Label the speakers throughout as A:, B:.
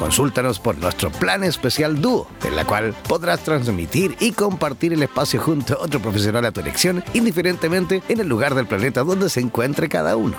A: Consúltanos por nuestro plan especial Dúo, en la cual podrás transmitir y compartir el espacio junto a otro profesional a tu elección, indiferentemente en el lugar del planeta donde se encuentre cada uno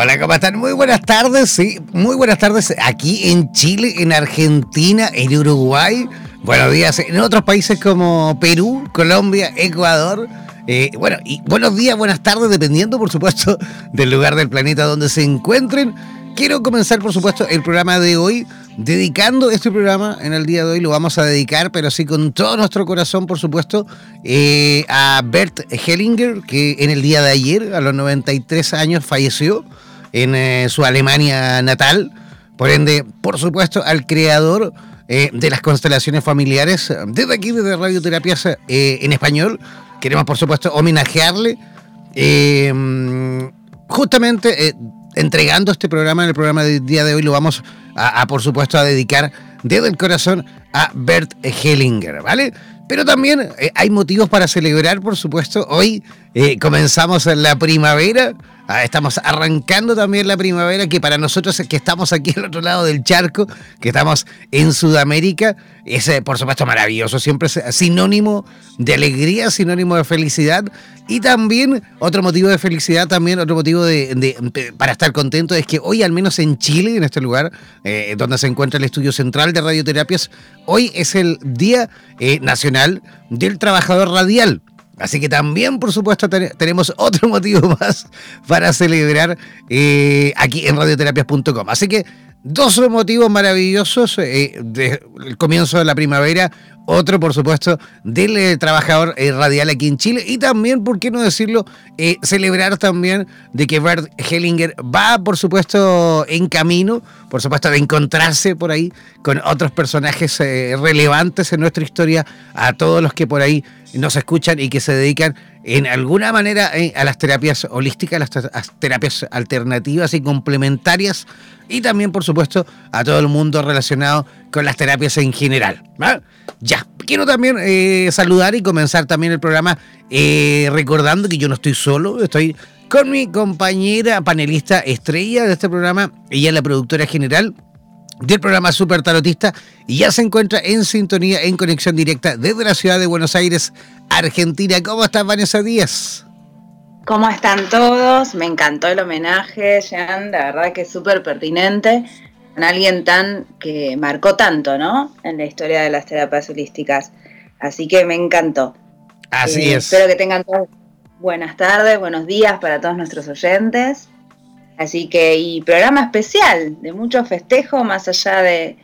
A: Hola, ¿cómo están? Muy buenas tardes, sí, muy buenas tardes aquí en Chile, en Argentina, en Uruguay. Buenos días en otros países como Perú, Colombia, Ecuador. Eh, bueno, y buenos días, buenas tardes, dependiendo, por supuesto, del lugar del planeta donde se encuentren. Quiero comenzar, por supuesto, el programa de hoy, dedicando este programa en el día de hoy, lo vamos a dedicar, pero sí con todo nuestro corazón, por supuesto, eh, a Bert Hellinger, que en el día de ayer, a los 93 años, falleció en eh, su Alemania natal. Por ende, por supuesto, al creador eh, de las constelaciones familiares, desde aquí, desde Radioterapias en español, queremos, por supuesto, homenajearle. justamente entregando este programa, en el programa del día de hoy, lo vamos a, por supuesto, a dedicar desde el corazón a Bert Hellinger, ¿vale? Pero también hay motivos para celebrar, por supuesto. Hoy comenzamos la primavera, Ah, estamos arrancando también la primavera, que para nosotros que estamos aquí al otro lado del charco, que estamos en Sudamérica, es eh, por supuesto maravilloso, siempre es sinónimo de alegría, sinónimo de felicidad. Y también otro motivo de felicidad, también otro motivo de, para estar contento es que hoy, al menos en Chile, en este lugar eh, donde se encuentra el estudio central de radioterapias, hoy es el Día eh, Nacional del Trabajador Radial. Así que también, por supuesto, tenemos otro motivo más para celebrar eh, aquí en radioterapias.com. Así que dos motivos maravillosos eh, del comienzo de la primavera, otro, por supuesto, del eh, trabajador eh, radial aquí en Chile. Y también, ¿por qué no decirlo? Eh, celebrar también de que Bert Hellinger va, por supuesto, en camino, por supuesto, de encontrarse por ahí con otros personajes relevantes en nuestra historia, a todos los que por ahí nos escuchan y que se dedican en alguna manera a las terapias holísticas, las, las terapias alternativas y complementarias y también, por supuesto, a todo el mundo relacionado con las terapias en general. Ya, quiero también eh, saludar y comenzar también el programa eh, recordando que yo no estoy solo, estoy con mi compañera panelista estrella de este programa, ella es la productora general del programa Super Tarotista y ya se encuentra en sintonía, en conexión directa desde la ciudad de Buenos Aires, Argentina. ¿Cómo estás, Vanessa Díaz?
B: ¿Cómo están todos? Me encantó el homenaje, Jean, la verdad que es súper pertinente. A alguien tan que marcó tanto, ¿no? En la historia de las terapias holísticas. Así que me encantó.
A: Así eh, es.
B: Espero que tengan todos buenas tardes, buenos días para todos nuestros oyentes. Así que, y programa especial de mucho festejo, más allá de,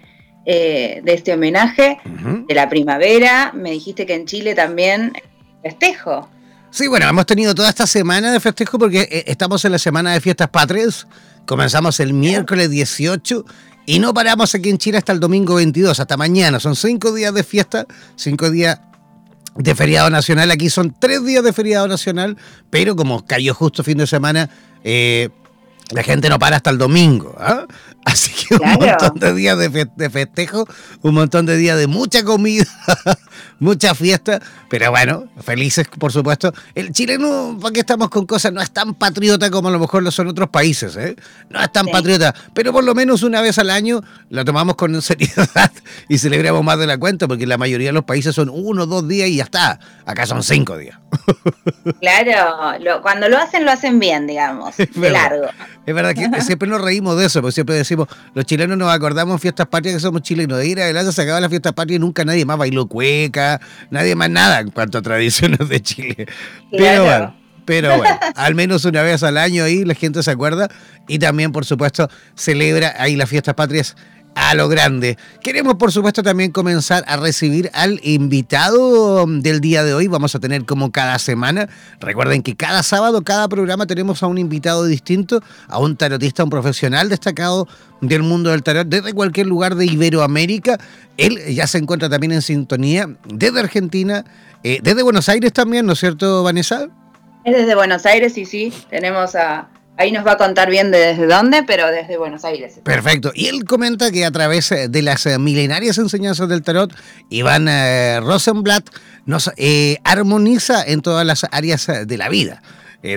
B: eh, de este homenaje de la primavera. Me dijiste que en Chile también festejo.
A: Sí, bueno, hemos tenido toda esta semana de festejo porque eh, estamos en la semana de fiestas patrias. Comenzamos el miércoles 18 y no paramos aquí en Chile hasta el domingo 22, hasta mañana. Son cinco días de fiesta, cinco días de feriado nacional. Aquí son tres días de feriado nacional, pero como cayó justo fin de semana, eh, la gente no para hasta el domingo. ¿ah? Así que un montón de días de, festejo, un montón de días de mucha comida, mucha fiesta, pero bueno, felices por supuesto. El chileno, ¿para qué estamos con cosas? No es tan patriota como a lo mejor lo son otros países, ¿eh? No es tan patriota, pero por lo menos una vez al año la tomamos con seriedad y celebramos más de la cuenta, porque la mayoría de los países son uno, dos días y ya está. Acá son cinco días.
B: Claro, cuando lo hacen, lo hacen bien, digamos, de largo.
A: Es verdad que siempre nos reímos de eso, porque siempre decimos, los chilenos nos acordamos fiestas patrias que somos chilenos. De ir adelante se acaba la fiesta patria y nunca nadie más bailó nadie más nada en cuanto a tradiciones de Chile. Pero bueno. Pero bueno, al menos una vez al año ahí la gente se acuerda y también, por supuesto, celebra ahí las fiestas patrias a lo grande. Queremos, por supuesto, también comenzar a recibir al invitado del día de hoy. Vamos a tener como cada semana. Recuerden que cada sábado, cada programa tenemos a un invitado distinto, a un tarotista, un profesional destacado del mundo del tarot desde cualquier lugar de Iberoamérica. Él ya se encuentra también en sintonía desde Argentina, eh, desde Buenos Aires también, ¿no es cierto, Vanessa?
B: Es desde Buenos Aires, sí, sí. Tenemos a Ahí nos va a contar bien de desde dónde, pero desde Buenos Aires.
A: Perfecto. Y él comenta que a través eh, de las eh, milenarias enseñanzas del tarot, Iván eh, Rosenblatt nos armoniza en todas las áreas de la vida.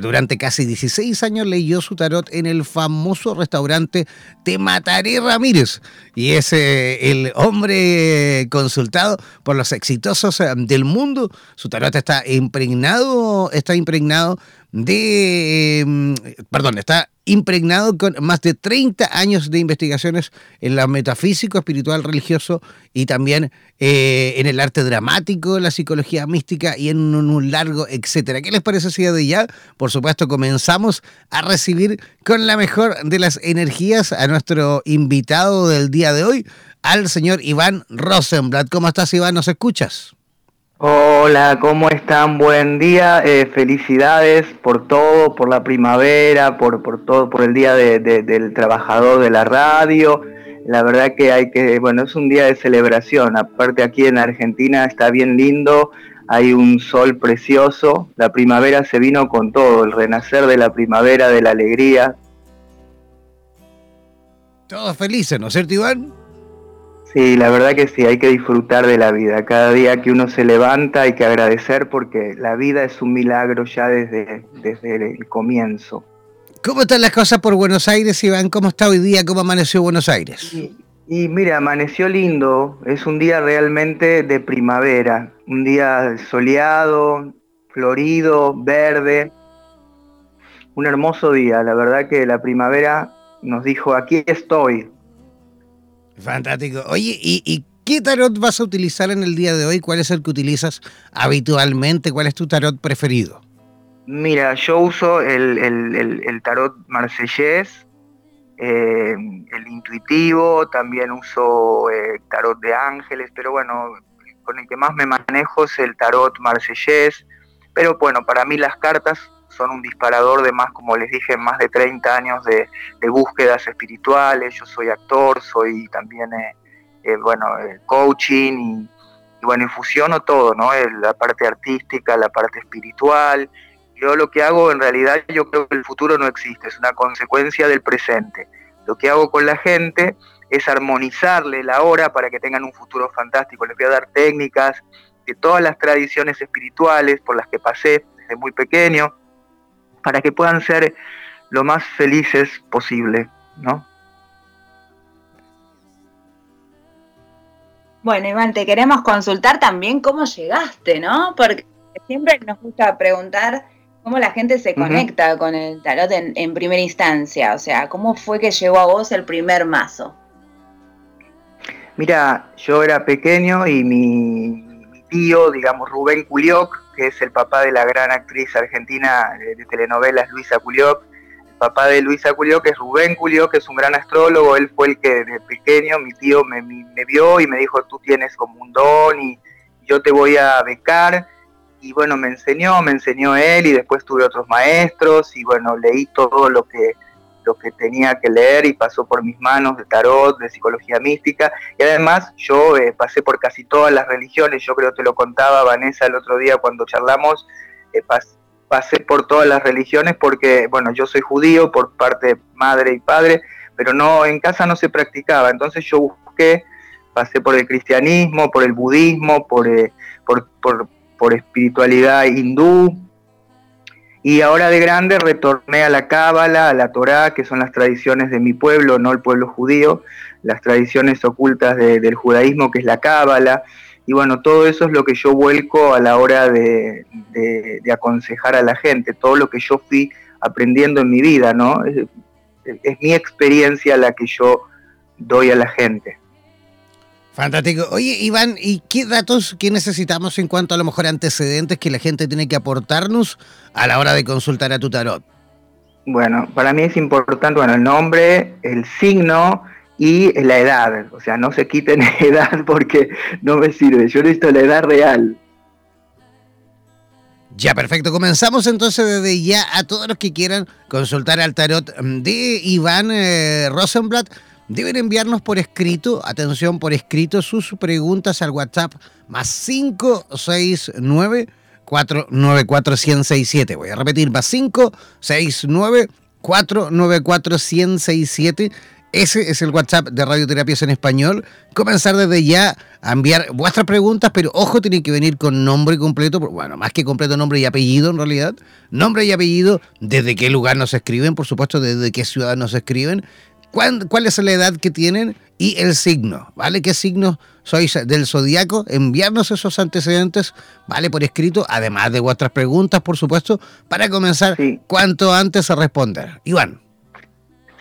A: durante casi 16 años leyó su tarot en el famoso restaurante Te Mataré Ramírez y es el hombre consultado por los exitosos del mundo. Su tarot está impregnado, está impregnado de, em, perdón, está impregnado con más de 30 años de investigaciones en la metafísico, espiritual, religioso y también eh, en el arte dramático, la psicología mística y en un, largo etcétera. ¿Qué les parece si de ya, por supuesto, comenzamos a recibir con la mejor de las energías a nuestro invitado del día de hoy, al señor Iván Rosenblatt? ¿Cómo estás, Iván? ¿Nos escuchas?
C: Hola, ¿cómo están? Buen día, eh, felicidades por todo, por la primavera, por, por todo, por el día del trabajador de la radio. La verdad que hay que, bueno, es un día de celebración. Aparte aquí en Argentina está bien lindo, hay un sol precioso, la primavera se vino con todo, el renacer de la primavera, de la alegría.
A: Todos felices, ¿no es cierto, Iván?
C: Sí, la verdad que sí, hay que disfrutar de la vida. Cada día que uno se levanta hay que agradecer porque la vida es un milagro ya desde, desde el comienzo.
A: ¿Cómo están las cosas por Buenos Aires, Iván? ¿Cómo está hoy día? ¿Cómo amaneció Buenos Aires?
C: y mira, amaneció lindo. Es un día realmente de primavera. Un día soleado, florido, verde. Un hermoso día. La verdad que la primavera nos dijo, aquí estoy,
A: Fantástico. Oye, ¿y, qué tarot vas a utilizar en el día de hoy? ¿Cuál es el que utilizas habitualmente? ¿Cuál es tu tarot preferido?
C: Mira, yo uso el, tarot marsellés, eh, el intuitivo, también uso eh, tarot de ángeles, pero bueno, con el que más me manejo es el tarot marsellés. Pero bueno, para mí las cartas son un disparador de más, como les dije, más de 30 años de, búsquedas espirituales. Yo soy actor, soy también, eh, eh, bueno, eh, coaching y, bueno, infusiono todo, ¿no? La parte artística, la parte espiritual. Yo lo que hago, en realidad, yo creo que el futuro no existe, es una consecuencia del presente. Lo que hago con la gente es armonizarle la hora para que tengan un futuro fantástico. Les voy a dar técnicas de todas las tradiciones espirituales por las que pasé desde muy pequeño para que puedan ser lo más felices posible, ¿no?
B: Bueno, Iván, te queremos consultar también cómo llegaste, ¿no? Porque siempre nos gusta preguntar cómo la gente se conecta con el tarot en, primera instancia. O sea, ¿cómo fue que llegó a vos el primer mazo?
C: Mira, yo era pequeño y mi, tío, digamos Rubén Culioc, que es el papá de la gran actriz argentina de, telenovelas Luisa Culioc. El papá de Luisa Culioc es Rubén Culioc, que es un gran astrólogo. Él fue el que de pequeño, mi tío me, me vio y me dijo, tú tienes como un don y yo te voy a becar. Y bueno, me enseñó, me enseñó él y después tuve otros maestros y bueno, leí todo lo que lo que tenía que leer y pasó por mis manos de tarot, de psicología mística. Y además yo eh, pasé por casi todas las religiones, yo creo que te lo contaba Vanessa el otro día cuando charlamos, eh, pasé por todas las religiones porque, bueno, yo soy judío por parte de madre y padre, pero no en casa no se practicaba, entonces yo busqué, pasé por el cristianismo, por el budismo, por, eh, por, por, por espiritualidad hindú, y ahora de grande retorné a la Cábala, a la Torá, que son las tradiciones de mi pueblo, no el pueblo judío, las tradiciones ocultas del judaísmo, que es la Cábala. Y bueno, todo eso es lo que yo vuelco a la hora de, aconsejar a la gente, todo lo que yo fui aprendiendo en mi vida, ¿no? es mi experiencia la que yo doy a la gente.
A: Fantástico. Oye, Iván, ¿y qué datos que necesitamos en cuanto a lo mejor antecedentes que la gente tiene que aportarnos a la hora de consultar a tu tarot?
C: Bueno, para mí es importante, bueno, el nombre, el signo y la edad. O sea, no se quiten edad porque no me sirve. Yo necesito la edad real.
A: Ya, perfecto. Comenzamos entonces desde ya a todos los que quieran consultar al tarot de Iván eh, Rosenblatt deben enviarnos por escrito, atención, por escrito, sus preguntas al WhatsApp más 569 494 1067. Voy a repetir, más 569 494 1067. Ese es el WhatsApp de Radioterapias en Español. Comenzar desde ya a enviar vuestras preguntas, pero ojo, tienen que venir con nombre completo, bueno, más que completo nombre y apellido en realidad. Nombre y apellido, desde qué lugar nos escriben, por supuesto, desde qué ciudad nos escriben cuál, es la edad que tienen y el signo, ¿vale? ¿Qué signo sois del zodiaco? Enviarnos esos antecedentes, ¿vale? Por escrito, además de vuestras preguntas, por supuesto, para comenzar cuanto antes a responder. Iván.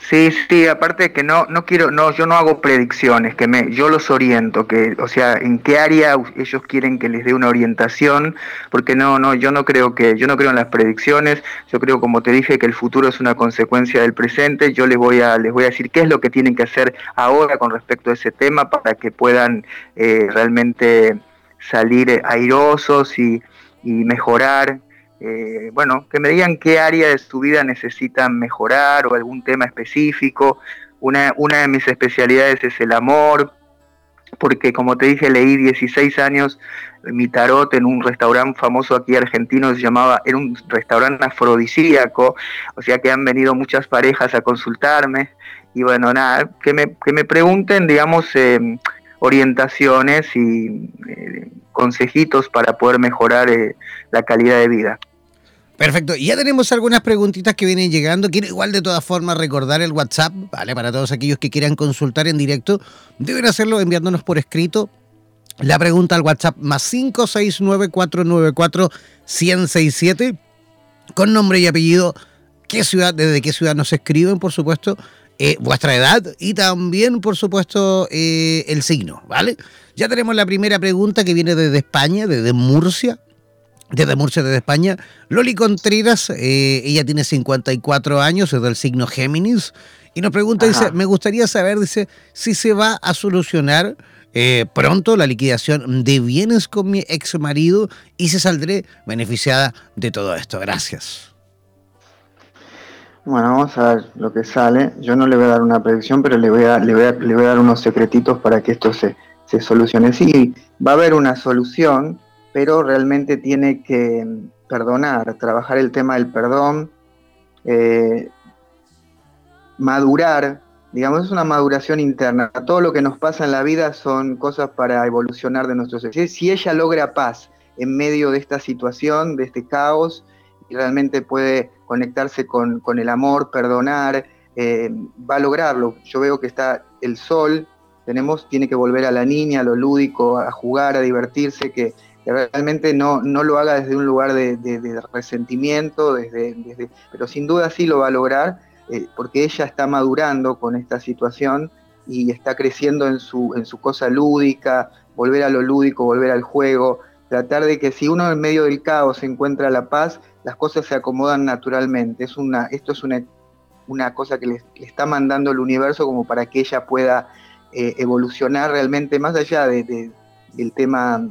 C: Sí, sí, aparte que no, no quiero, no, yo no hago predicciones, que me, yo los oriento, que, o sea, en qué área ellos quieren que les dé una orientación, porque no, no, yo no creo que, yo no creo en las predicciones, yo creo, como te dije, que el futuro es una consecuencia del presente, yo les voy a, les voy a decir qué es lo que tienen que hacer ahora con respecto a ese tema para que puedan eh, realmente salir airosos y, y mejorar eh, bueno, que me digan qué área de su vida necesitan mejorar o algún tema específico. Una, una de mis especialidades es el amor, porque como te dije, leí 16 años mi tarot en un restaurante famoso aquí argentino, se llamaba, era un restaurante afrodisíaco, o sea que han venido muchas parejas a consultarme, y bueno, nada, que me, que me pregunten, digamos, eh, orientaciones y eh, consejitos para poder mejorar eh, la calidad de vida.
A: Perfecto, ya tenemos algunas preguntitas que vienen llegando. Quiero igual de todas formas recordar el WhatsApp, ¿vale? Para todos aquellos que quieran consultar en directo, deben hacerlo enviándonos por escrito la pregunta al WhatsApp más 569-494-1067 con nombre y apellido, qué ciudad, desde qué ciudad nos escriben, por supuesto, eh, vuestra edad y también, por supuesto, eh, el signo, ¿vale? Ya tenemos la primera pregunta que viene desde España, desde Murcia. Desde Murcia, desde España, Loli Contreras, eh, ella tiene 54 años, es del signo Géminis, y nos pregunta, dice, me gustaría saber, dice, si se va a solucionar pronto la liquidación de bienes con mi ex marido y se saldré beneficiada de todo esto. Gracias.
C: Bueno, vamos a ver lo que sale. Yo no le voy a dar una predicción, pero le voy a, le voy a, le voy a dar unos secretitos para que esto se, se solucione. Sí, va a haber una solución, pero realmente tiene que perdonar, trabajar el tema del perdón, eh, madurar, digamos, es una maduración interna. Todo lo que nos pasa en la vida son cosas para evolucionar de nuestro ser. Si ella logra paz en medio de esta situación, de este caos, y realmente puede conectarse con, el amor, perdonar, eh, va a lograrlo. Yo veo que está el sol, tenemos, tiene que volver a la niña, a lo lúdico, a jugar, a divertirse, que, realmente no, no lo haga desde un lugar de, resentimiento, desde, pero sin duda sí lo va a lograr, eh, porque ella está madurando con esta situación y está creciendo en su, en su cosa lúdica, volver a lo lúdico, volver al juego, tratar de que si uno en medio del caos encuentra la paz, las cosas se acomodan naturalmente. Es una, esto es una, una cosa que le, está mandando el universo como para que ella pueda eh, evolucionar realmente más allá de, del tema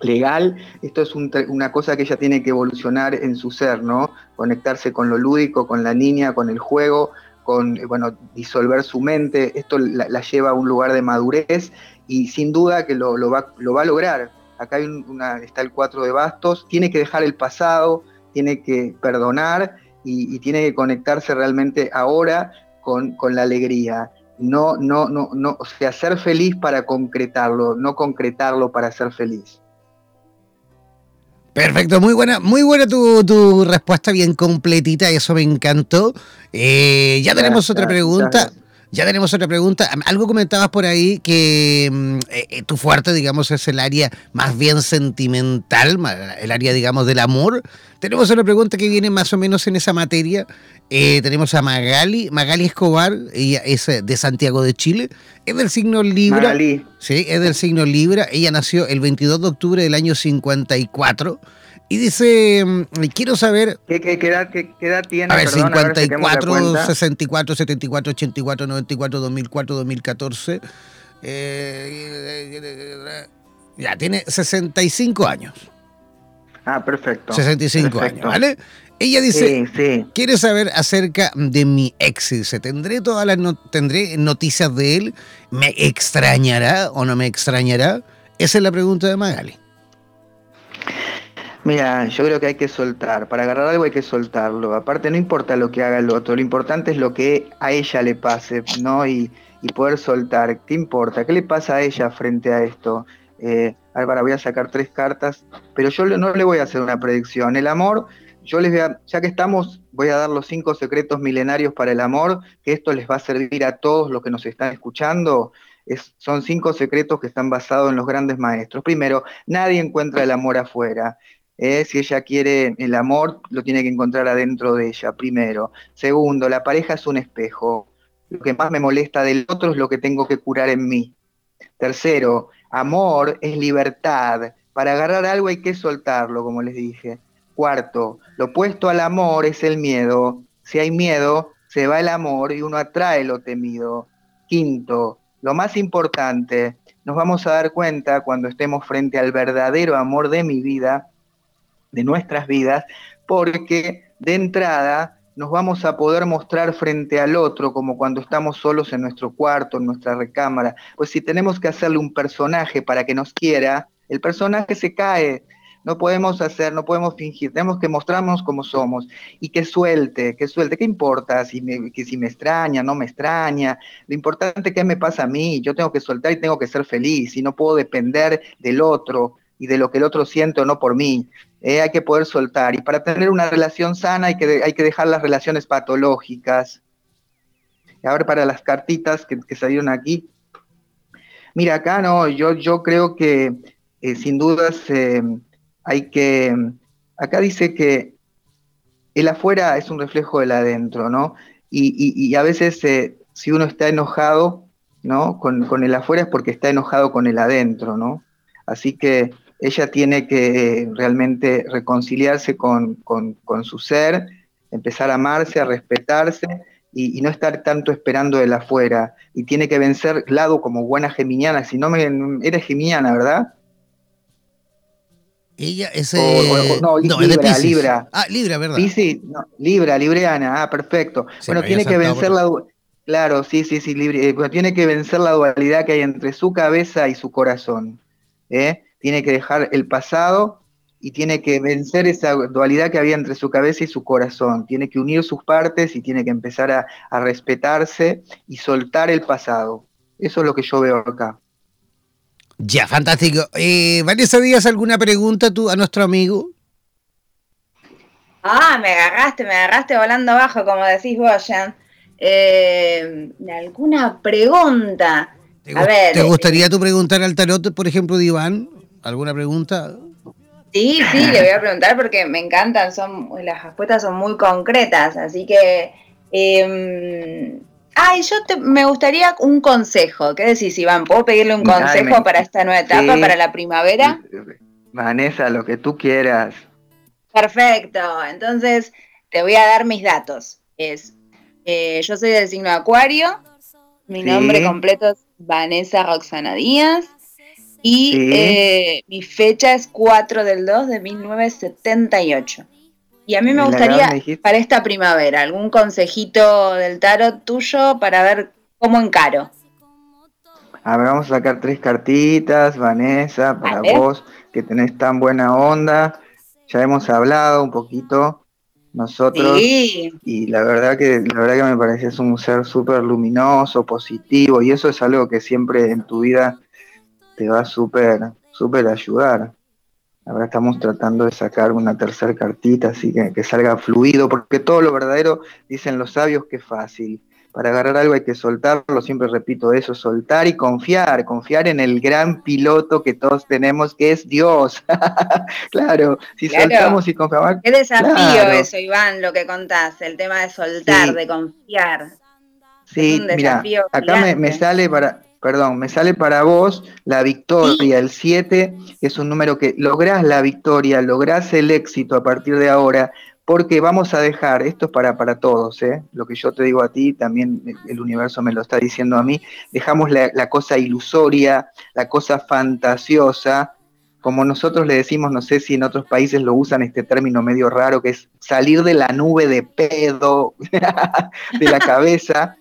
C: legal, esto es una cosa que ella tiene que evolucionar en su ser, ¿no? Conectarse con lo lúdico, con la niña, con el juego, con, bueno, disolver su mente, esto la, lleva a un lugar de madurez y sin duda que lo, va, lo va, a lograr. Acá hay una, está el cuatro de bastos, tiene que dejar el pasado, tiene que perdonar y, tiene que conectarse realmente ahora con, la alegría. No, no, no, no, o sea, ser feliz para concretarlo, no concretarlo para ser feliz.
A: Perfecto, muy buena, muy buena tu, respuesta, bien completita, eso me encantó. Eh, ya tenemos otra pregunta. Ya tenemos otra pregunta. Algo comentabas por ahí que mm, eh, eh, tu fuerte, digamos, es el área más bien sentimental, el área, digamos, del amor. Tenemos una pregunta que viene más o menos en esa materia. Eh, tenemos a Magali, Magali Escobar, ella es de Santiago de Chile, es del signo Libra. Magali. Sí, es del signo Libra. Ella nació el 22 de octubre del año 54 y dice, mm, quiero saber...
C: ¿Qué, qué, edad, tiene?
A: A ver, 54, 64, 74, 84, 94, 2004, 2014. ya, tiene 65 años.
C: Ah, perfecto.
A: 65 años, ¿vale? Ella dice, sí, quiere saber acerca de mi ex. Dice, ¿tendré todas las tendré noticias de él? ¿Me extrañará o no me extrañará? Esa es la pregunta de Magali.
C: Mira, yo creo que hay que soltar. Para agarrar algo hay que soltarlo. Aparte, no importa lo que haga el otro, lo importante es lo que a ella le pase, ¿no? Y, poder soltar. ¿Qué importa? ¿Qué le pasa a ella frente a esto? Eh, Álvaro, voy a sacar tres cartas, pero yo no le voy a hacer una predicción. El amor, yo les voy a, ya que estamos, voy a dar los cinco secretos milenarios para el amor, que esto les va a servir a todos los que nos están escuchando. son cinco secretos que están basados en los grandes maestros. Primero, nadie encuentra el amor afuera. ¿Eh? si ella quiere el amor, lo tiene que encontrar adentro de ella, primero. Segundo, la pareja es un espejo. Lo que más me molesta del otro es lo que tengo que curar en mí. Tercero, amor es libertad. Para agarrar algo hay que soltarlo, como les dije. Cuarto, lo opuesto al amor es el miedo. Si hay miedo, se va el amor y uno atrae lo temido. Quinto, lo más importante, nos vamos a dar cuenta cuando estemos frente al verdadero amor de mi vida de nuestras vidas, porque de entrada nos vamos a poder mostrar frente al otro como cuando estamos solos en nuestro cuarto, en nuestra recámara. Pues si tenemos que hacerle un personaje para que nos quiera, el personaje se cae. No podemos hacer, no podemos fingir, tenemos que mostrarnos como somos y que suelte, que suelte. ¿Qué importa si me, que si me extraña, no me extraña? Lo importante es que me pasa a mí. Yo tengo que soltar y tengo que ser feliz y no puedo depender del otro y de lo que el otro siente o no por mí. Eh, hay que poder soltar. Y para tener una relación sana hay que, hay que dejar las relaciones patológicas. Y ahora para las cartitas que, salieron aquí. Mira, acá no, yo, yo creo que eh, sin dudas eh, hay que... Acá dice que el afuera es un reflejo del adentro, ¿no? Y, a veces si uno está enojado, ¿no? Con, con el afuera es porque está enojado con el adentro, ¿no? Así que ella tiene que realmente reconciliarse con, su ser, empezar a amarse, a respetarse y, no estar tanto esperando de la afuera. Y tiene que vencer lado como buena geminiana. Si no me. Eres geminiana, ¿verdad?
A: Ella es. Eh,
C: no, Libra, Libra.
A: Ah, Libra, ¿verdad?
C: Sí, sí, Libra, Libriana. Ah, perfecto. bueno, tiene que vencer la. Claro, sí, sí, sí, Libra. Eh, tiene que vencer la dualidad que hay entre su cabeza y su corazón. ¿eh? Tiene que dejar el pasado y tiene que vencer esa dualidad que había entre su cabeza y su corazón. Tiene que unir sus partes y tiene que empezar a, respetarse y soltar el pasado. Eso es lo que yo veo acá.
A: Ya, fantástico. Eh, Vanessa Díaz, ¿alguna pregunta tú a nuestro amigo?
B: Ah, me agarraste, me agarraste volando abajo, como decís vos, Jan. Eh, ¿Alguna pregunta?
A: ¿Te, a ver, ¿Te gustaría tú preguntar al tarot, por ejemplo, de Iván? ¿Alguna pregunta?
B: Sí, sí, le voy a preguntar porque me encantan, son las respuestas son muy concretas, así que... Eh, ay, yo me gustaría un consejo. ¿Qué decís, Iván? ¿Puedo pedirle un consejo para esta nueva etapa, para la primavera?
C: Vanessa, lo que tú quieras.
B: Perfecto, entonces te voy a dar mis datos. Es, eh, yo soy del signo de Acuario, mi nombre completo es Vanessa Roxana Díaz y eh, mi fecha es 4 del 2 de 1978. Y a mí me gustaría para esta primavera algún consejito del tarot tuyo para ver cómo encaro.
C: A ver, vamos a sacar tres cartitas, Vanessa, para vos, que tenés tan buena onda. Ya hemos hablado un poquito nosotros y la verdad que la verdad que me pareces un ser súper luminoso, positivo y eso es algo que siempre en tu vida te va a súper súper ayudar. Ahora estamos tratando de sacar una tercera cartita, así que que salga fluido, porque todo lo verdadero, dicen los sabios, que es fácil para agarrar algo hay que soltarlo, siempre repito eso, soltar y confiar, confiar en el gran piloto que todos tenemos, que es Dios. claro, si soltamos y confiamos.
B: Qué desafío eso, Iván, lo que contás, el tema de soltar, de confiar.
C: Sí, mira, acá me, sale para, perdón, me sale para vos la victoria, el 7 es un número que lográs la victoria, lográs el éxito a partir de ahora, porque vamos a dejar, esto es para, para todos, ¿eh? lo que yo te digo a ti, también el universo me lo está diciendo a mí, dejamos la, cosa ilusoria, la cosa fantasiosa, como nosotros le decimos, no sé si en otros países lo usan este término medio raro, que es salir de la nube de pedo, de la cabeza.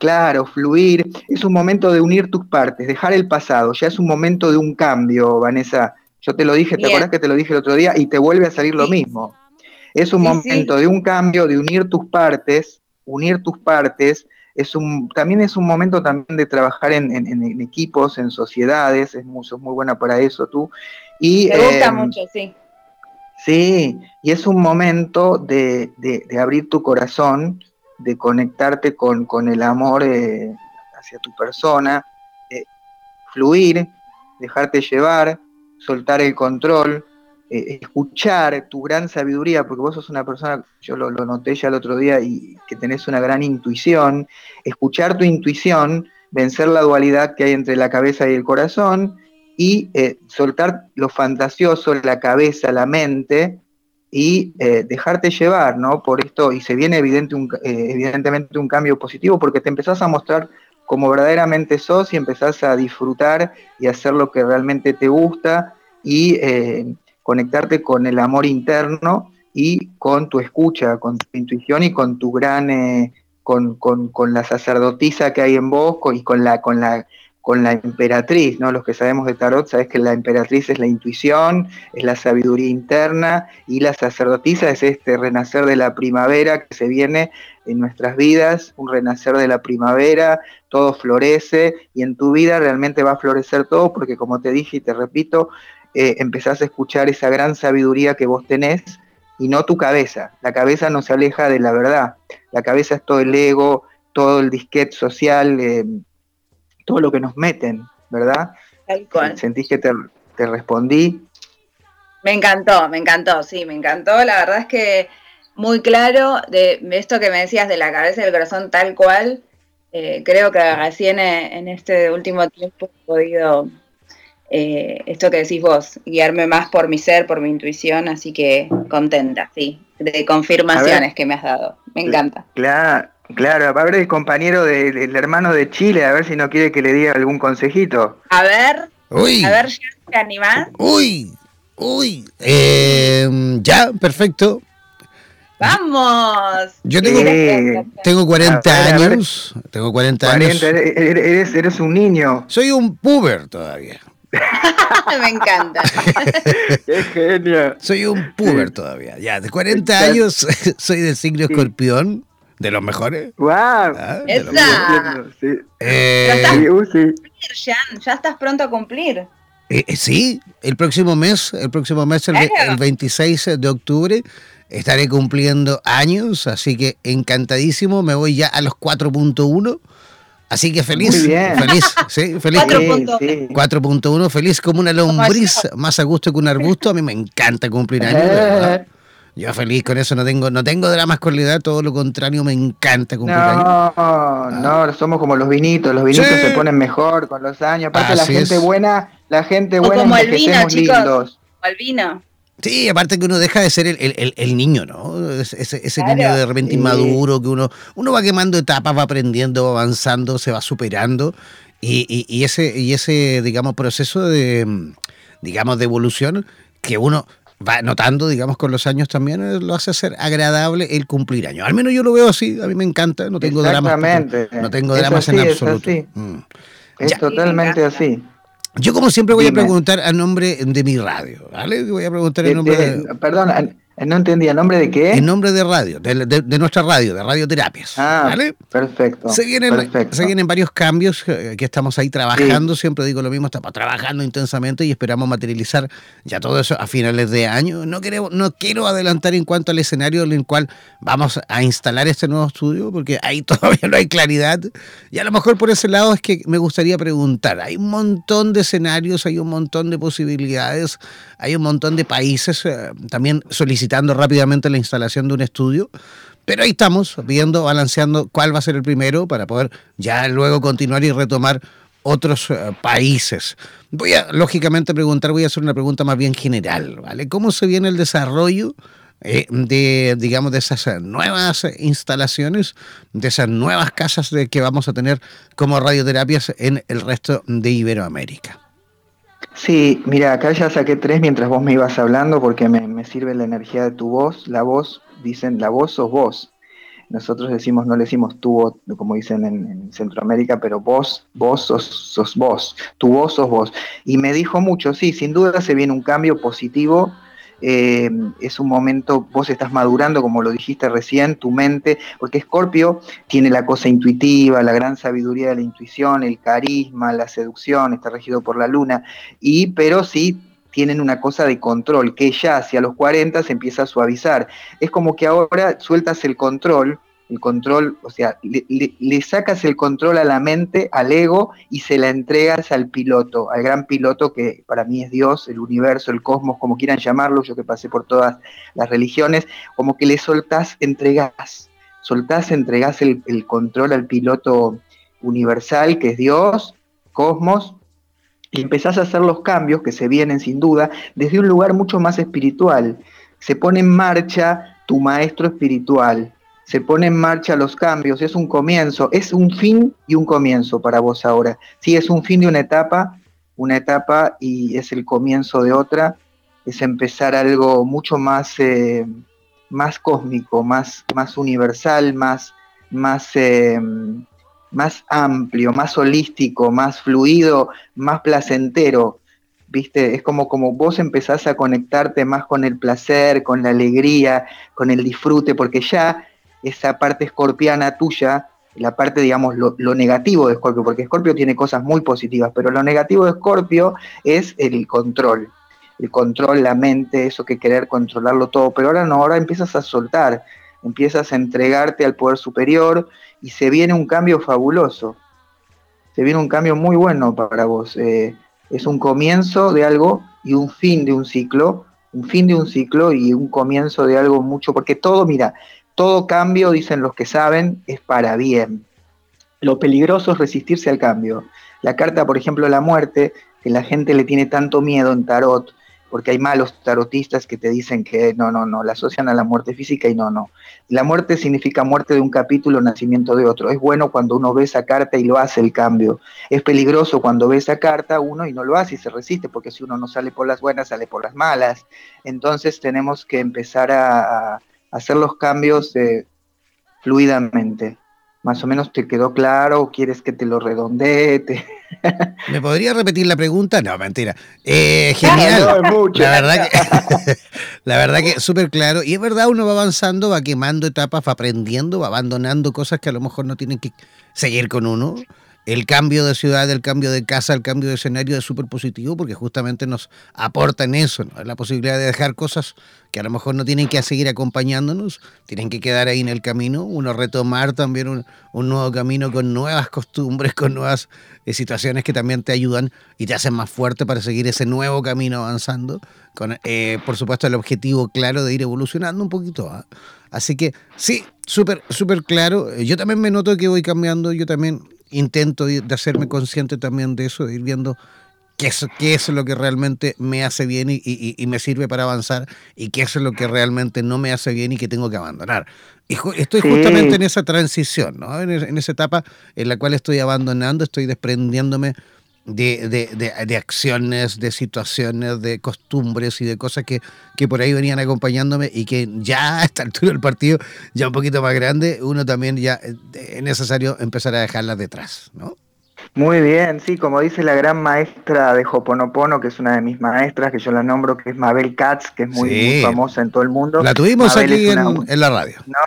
C: Claro, fluir. Es un momento de unir tus partes, dejar el pasado. Ya es un momento de un cambio, Vanessa. Yo te lo dije, ¿te acuerdas que te lo dije el otro día? Y te vuelve a salir lo mismo. Es un momento de un cambio, de unir tus partes, unir tus partes. Es un, también es un momento también de trabajar en, equipos, en sociedades, es muy, muy buena para eso tú. Y,
B: Me gusta em, mucho, sí.
C: Sí, y es un momento de, abrir tu corazón, de conectarte con, el amor eh, hacia tu persona, fluir, dejarte llevar, soltar el control, eh, escuchar tu gran sabiduría, porque vos sos una persona, yo lo, noté ya el otro día, y que tenés una gran intuición, escuchar tu intuición, vencer la dualidad que hay entre la cabeza y el corazón, y eh, soltar lo fantasioso, la cabeza, la mente, y eh, dejarte llevar, ¿no? Por esto, y se viene evidente un, evidentemente un cambio positivo, porque te empezás a mostrar como verdaderamente sos y empezás a disfrutar y hacer lo que realmente te gusta y conectarte con el amor interno y con tu escucha, con tu intuición y con tu gran, eh, con, la sacerdotisa que hay en vos y con la, con la, con la emperatriz, ¿no? Los que sabemos de tarot, sabes que la emperatriz es la intuición, es la sabiduría interna y la sacerdotisa es este renacer de la primavera que se viene en nuestras vidas, un renacer de la primavera, todo florece y en tu vida realmente va a florecer todo porque como te dije y te repito, eh, empezás a escuchar esa gran sabiduría que vos tenés y no tu cabeza. La cabeza no se aleja de la verdad. La cabeza es todo el ego, todo el disquete social, eh, todo lo que nos meten, ¿verdad?
B: Tal cual.
C: ¿Sentís que te, respondí?
B: Me encantó, me encantó, sí, me encantó. La verdad es que muy claro de esto que me decías de la cabeza y el corazón tal cual. Eh, creo que recién en este último tiempo he podido eh, esto que decís vos, guiarme más por mi ser, por mi intuición, así que contenta, sí, de confirmaciones que me has dado. Me encanta.
C: Claro, claro, a ver el compañero del hermano de Chile, a ver si no quiere que le diga algún consejito.
B: A ver, uy. a ver, ¿te animás?
A: Uy, uy, em, ya, perfecto.
B: ¡Vamos!
A: Yo tengo, tengo 40 años. tengo 40, años.
C: Eres, eres un niño.
A: Soy un puber todavía.
B: Me encanta.
C: Qué genio.
A: Soy un puber todavía. Ya, de 40 años soy del signo escorpión. De los mejores.
B: ¡Wow! Ah, eh, ya, ya, estás pronto a cumplir.
A: Eh, eh, sí, el próximo mes, el próximo mes, el, el 26 de octubre, estaré cumpliendo años, así que encantadísimo. Me voy ya a los 4.1 Así que feliz, feliz, sí, feliz. 4.1, feliz como una lombriz, más a gusto que un arbusto. A mí me encanta cumplir años. Yo feliz con eso, no tengo, no tengo dramas con la edad, todo lo contrario, me encanta cumplir años.
C: No, ah. no, somos como los vinitos, los vinitos se ponen mejor con los años. Aparte la gente buena, la gente buena
B: como el vino, chicos. vino.
A: Sí, aparte que uno deja de ser el, niño, ¿no? Ese, ese niño de repente inmaduro, que uno, uno va quemando etapas, va aprendiendo, va avanzando, se va superando. Y, y, ese, y ese, digamos, proceso de, digamos, de evolución que uno va notando, digamos, con los años también eh, lo hace ser agradable el cumplir años. Al menos yo lo veo así, a mí me encanta, no tengo dramas. No tengo dramas en absoluto.
C: Es, mm. es totalmente así.
A: Yo como siempre voy a preguntar a nombre de mi radio, ¿vale? Voy a preguntar en nombre
C: de... Perdón, no entendía, ¿nombre de qué?
A: En nombre de radio, de, nuestra radio, de Radioterapias.
C: Ah, ¿vale? perfecto.
A: Se vienen, se vienen varios cambios eh, que estamos ahí trabajando, siempre digo lo mismo, estamos trabajando intensamente y esperamos materializar ya todo eso a finales de año. No, queremos, no quiero adelantar en cuanto al escenario en el cual vamos a instalar este nuevo estudio, porque ahí todavía no hay claridad. Y a lo mejor por ese lado es que me gustaría preguntar, hay un montón de escenarios, hay un montón de posibilidades, hay un montón de países eh, también solicitando rápidamente la instalación de un estudio. Pero ahí estamos, viendo, balanceando cuál va a ser el primero para poder ya luego continuar y retomar otros eh, países. Voy a, lógicamente, preguntar, voy a hacer una pregunta más bien general, ¿vale? ¿Cómo se viene el desarrollo eh, de, digamos, de esas nuevas instalaciones, de esas nuevas casas de que vamos a tener como radioterapias en el resto de Iberoamérica?
C: Sí, mira, acá ya saqué tres mientras vos me ibas hablando porque me, sirve la energía de tu voz. La voz, dicen, la voz sos vos. Nosotros decimos, no le decimos tu como dicen en, Centroamérica, pero vos, vos sos, sos vos. Tu voz sos vos. Y me dijo mucho, sí, sin duda se viene un cambio positivo eh, es un momento, vos estás madurando, como lo dijiste recién, tu mente, porque Escorpio tiene la cosa intuitiva, la gran sabiduría de la intuición, el carisma, la seducción, está regido por la luna, y pero sí tienen una cosa de control, que ya hacia los 40 se empieza a suavizar. Es como que ahora sueltas el control el control, o sea, le, sacas el control a la mente, al ego, y se la entregas al piloto, al gran piloto que para mí es Dios, el universo, el cosmos, como quieran llamarlo, yo que pasé por todas las religiones, como que le soltás, entregás, soltás, entregás el, el control al piloto universal, que es Dios, cosmos, y empezás a hacer los cambios que se vienen sin duda desde un lugar mucho más espiritual. Se pone en marcha tu maestro espiritual, se pone en marcha los cambios, es un comienzo, es un fin y un comienzo para vos ahora. Sí, es un fin de una etapa, una etapa y es el comienzo de otra, es empezar algo mucho más, eh, más cósmico, más, más universal, más, más, eh, más amplio, más holístico, más fluido, más placentero. ¿Viste? Es como, como vos empezás a conectarte más con el placer, con la alegría, con el disfrute, porque ya esa parte escorpiana tuya, la parte, digamos, lo, negativo de Escorpio, porque Escorpio tiene cosas muy positivas, pero lo negativo de Escorpio es el control, el control, la mente, eso que querer controlarlo todo, pero ahora no, ahora empiezas a soltar, empiezas a entregarte al poder superior y se viene un cambio fabuloso, se viene un cambio muy bueno para vos, eh, es un comienzo de algo y un fin de un ciclo, un fin de un ciclo y un comienzo de algo mucho, porque todo, mira, todo cambio, dicen los que saben, es para bien. Lo peligroso es resistirse al cambio. La carta, por ejemplo, la muerte, que la gente le tiene tanto miedo en tarot, porque hay malos tarotistas que te dicen que no, no, no, la asocian a la muerte física y no, no. La muerte significa muerte de un capítulo, nacimiento de otro. Es bueno cuando uno ve esa carta y lo hace el cambio. Es peligroso cuando ve esa carta uno y no lo hace y se resiste, porque si uno no sale por las buenas, sale por las malas. Entonces tenemos que empezar a, hacer los cambios fluidamente. Más o menos te quedó claro, quieres que te lo redondee.
A: ¿Me podría repetir la pregunta? No, mentira. Eh, genial. La verdad que, la verdad que súper claro. Y es verdad, uno va avanzando, va quemando etapas, va aprendiendo, va abandonando cosas que a lo mejor no tienen que seguir con uno el cambio de ciudad, el cambio de casa, el cambio de escenario es súper positivo porque justamente nos aporta en eso, ¿no? la posibilidad de dejar cosas que a lo mejor no tienen que seguir acompañándonos, tienen que quedar ahí en el camino, uno retomar también un, nuevo camino con nuevas costumbres, con nuevas eh, situaciones que también te ayudan y te hacen más fuerte para seguir ese nuevo camino avanzando, eh, por supuesto el objetivo claro de ir evolucionando un poquito. ¿ah? Así que sí, súper, súper claro. Yo también me noto que voy cambiando, yo también intento de hacerme consciente también de eso, de ir viendo qué es, qué es lo que realmente me hace bien y, me sirve para avanzar y qué es lo que realmente no me hace bien y que tengo que abandonar. Y estoy justamente en esa transición, ¿no? en, en esa etapa en la cual estoy abandonando, estoy desprendiéndome de, acciones, de situaciones, de costumbres y de cosas que, que por ahí venían acompañándome y que ya a esta altura del partido, ya un poquito más grande, uno también ya eh, es necesario empezar a dejarlas detrás, ¿no?
C: Muy bien, sí, como dice la gran maestra de Hoponopono, que es una de mis maestras, que yo la nombro, que es Mabel Katz, que es muy, famosa en todo el mundo.
A: La tuvimos aquí en, la radio.
C: No,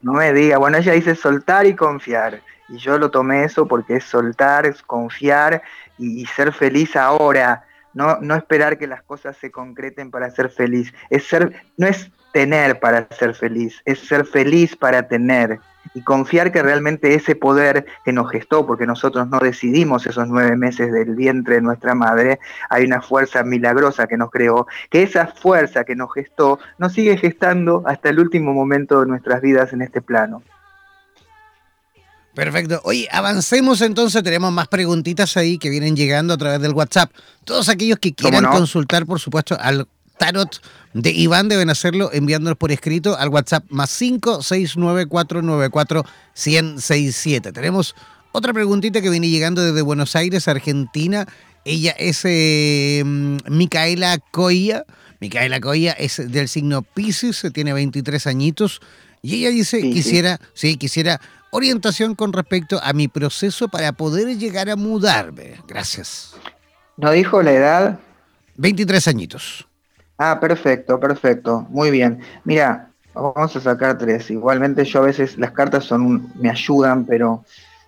C: no me diga, bueno, ella dice soltar y confiar. Y yo lo tomé eso porque es soltar, es confiar y, ser feliz ahora, no, no esperar que las cosas se concreten para ser feliz. Es ser, no es tener para ser feliz, es ser feliz para tener y confiar que realmente ese poder que nos gestó, porque nosotros no decidimos esos nueve meses del vientre de nuestra madre, hay una fuerza milagrosa que nos creó, que esa fuerza que nos gestó nos sigue gestando hasta el último momento de nuestras vidas en este plano.
A: Perfecto. Oye, avancemos entonces, tenemos más preguntitas ahí que vienen llegando a través del WhatsApp. Todos aquellos que quieran consultar, por supuesto, al tarot de Iván deben hacerlo enviándonos por escrito al WhatsApp más 569-494-1067. Tenemos otra preguntita que viene llegando desde Buenos Aires, Argentina. Ella es eh, Micaela Coya. Micaela Coya es del signo Pisces, tiene 23 añitos. Y ella dice, quisiera, sí, quisiera orientación con respecto a mi proceso para poder llegar a mudarme. Gracias.
C: ¿No dijo la edad?
A: 23 añitos.
C: Ah, perfecto, perfecto. Muy bien. Mira, vamos a sacar tres. Igualmente yo a veces las cartas son me ayudan, pero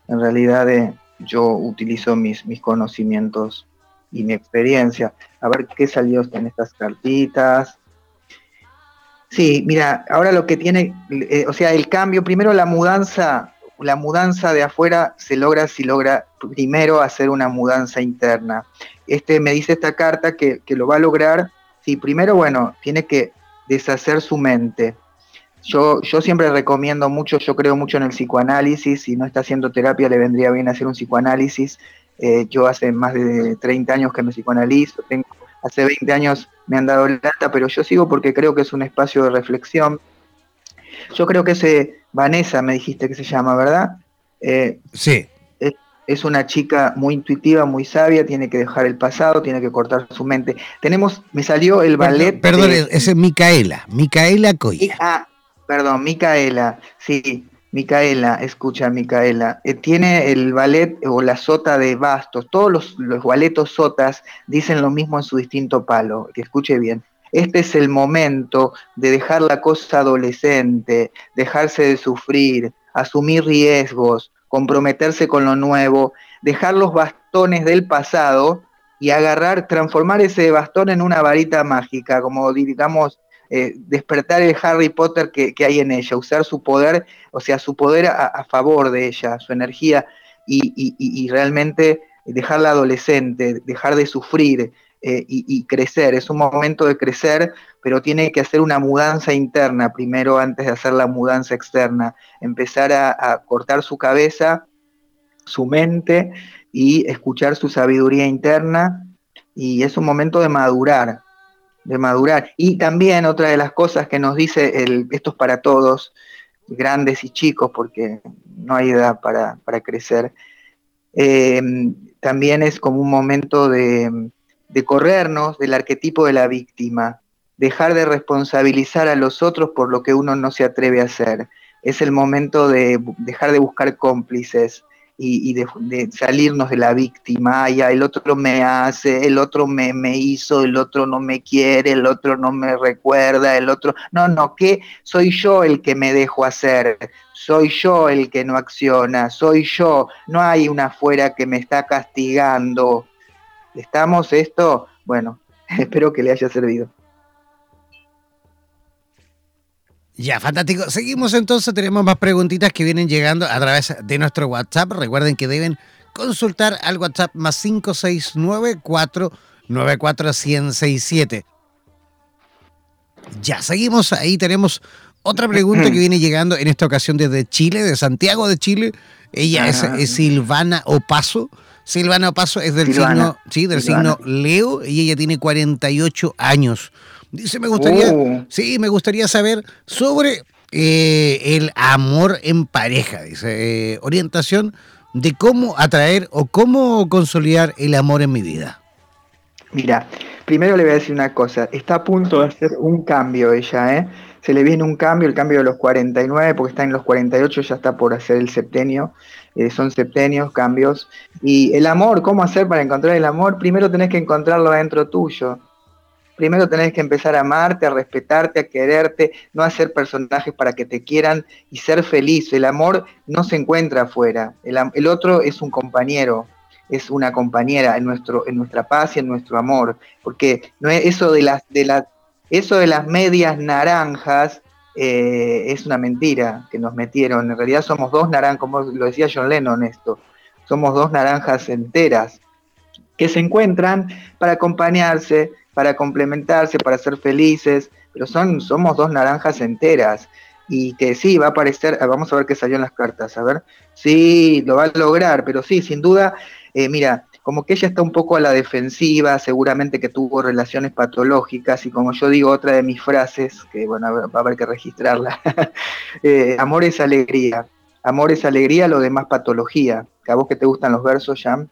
C: en realidad eh, yo utilizo mis, mis conocimientos y mi experiencia. A ver qué salió en estas cartitas. Sí, mira, ahora lo que tiene, eh, o sea, el cambio, primero la mudanza, la mudanza de afuera se logra si logra primero hacer una mudanza interna. Este me dice esta carta que, lo va a lograr si primero, bueno, tiene que deshacer su mente. Yo, yo siempre recomiendo mucho, yo creo mucho en el psicoanálisis, si no está haciendo terapia le vendría bien hacer un psicoanálisis. Eh, yo hace más de 30 años que me psicoanalizo, tengo hace 20 años me han dado lata, pero yo sigo porque creo que es un espacio de reflexión. Yo creo que ese, Vanessa me dijiste que se llama, ¿verdad?
A: Eh, sí.
C: Es, una chica muy intuitiva, muy sabia, tiene que dejar el pasado, tiene que cortar su mente. Tenemos, me salió el ballet.
A: Perdón, ese es Micaela, Micaela Coya.
C: Ah, perdón, Micaela, sí. Micaela, escucha Micaela, eh, tiene el ballet o la sota de bastos, todos los, los balletos sotas dicen lo mismo en su distinto palo, que escuche bien. Este es el momento de dejar la cosa adolescente, dejarse de sufrir, asumir riesgos, comprometerse con lo nuevo, dejar los bastones del pasado y agarrar, transformar ese bastón en una varita mágica, como digamos eh, despertar el Harry Potter que, hay en ella, usar su poder, o sea, su poder a, favor de ella, su energía, y, realmente dejarla adolescente, dejar de sufrir eh, y, crecer. Es un momento de crecer, pero tiene que hacer una mudanza interna primero antes de hacer la mudanza externa, empezar a cortar su cabeza, su mente y escuchar su sabiduría interna. Y es un momento de madurar, de madurar. Y también otra de las cosas que nos dice, el, esto es para todos, grandes y chicos, porque no hay edad para, crecer, eh, también es como un momento de, de corrernos del arquetipo de la víctima, dejar de responsabilizar a los otros por lo que uno no se atreve a hacer. Es el momento de dejar de buscar cómplices, y, de, salirnos de la víctima, ya el otro me hace, el otro me, me, hizo, el otro no me quiere, el otro no me recuerda, el otro, no, no, que soy yo el que me dejo hacer, soy yo el que no acciona, soy yo, no hay una afuera que me está castigando. ¿Estamos esto? Bueno, espero que le haya servido.
A: Ya, fantástico. Seguimos entonces, tenemos más preguntitas que vienen llegando a través de nuestro WhatsApp. Recuerden que deben consultar al WhatsApp más 569 494 Ya, seguimos. Ahí tenemos otra pregunta que viene llegando en esta ocasión desde Chile, de Santiago de Chile. Ella es, Silvana Opaso. Silvana Paso es del signo, sí, del signo Leo y ella tiene 48 años. Dice, me gustaría, uh. sí, me gustaría saber sobre eh, el amor en pareja, dice, eh, orientación de cómo atraer o cómo consolidar el amor en mi vida.
C: Mira, primero le voy a decir una cosa, está a punto de hacer un cambio ella, ¿eh? Se le viene un cambio, el cambio de los 49, porque está en los 48, ya está por hacer el septenio, eh, son septenios, cambios. Y el amor, ¿cómo hacer para encontrar el amor? Primero tenés que encontrarlo dentro tuyo. Primero tenés que empezar a amarte, a respetarte, a quererte, no hacer personajes para que te quieran y ser feliz. El amor no se encuentra afuera. El, otro es un compañero, es una compañera en, nuestro, en nuestra paz y en nuestro amor. Porque no es eso de las, de eso de las medias naranjas eh, es una mentira que nos metieron. En realidad somos dos naranjas, como lo decía John Lennon esto, somos dos naranjas enteras que se encuentran para acompañarse, para complementarse, para ser felices, pero son, somos dos naranjas enteras. Y que sí, va a aparecer, vamos a ver qué salió en las cartas, a ver, sí, lo va a lograr, pero sí, sin duda, eh, mira, como que ella está un poco a la defensiva, seguramente que tuvo relaciones patológicas y como yo digo, otra de mis frases, que bueno, va a haber que registrarla, eh, amor es alegría, amor es alegría, lo demás patología, a vos que te gustan los versos, Jan.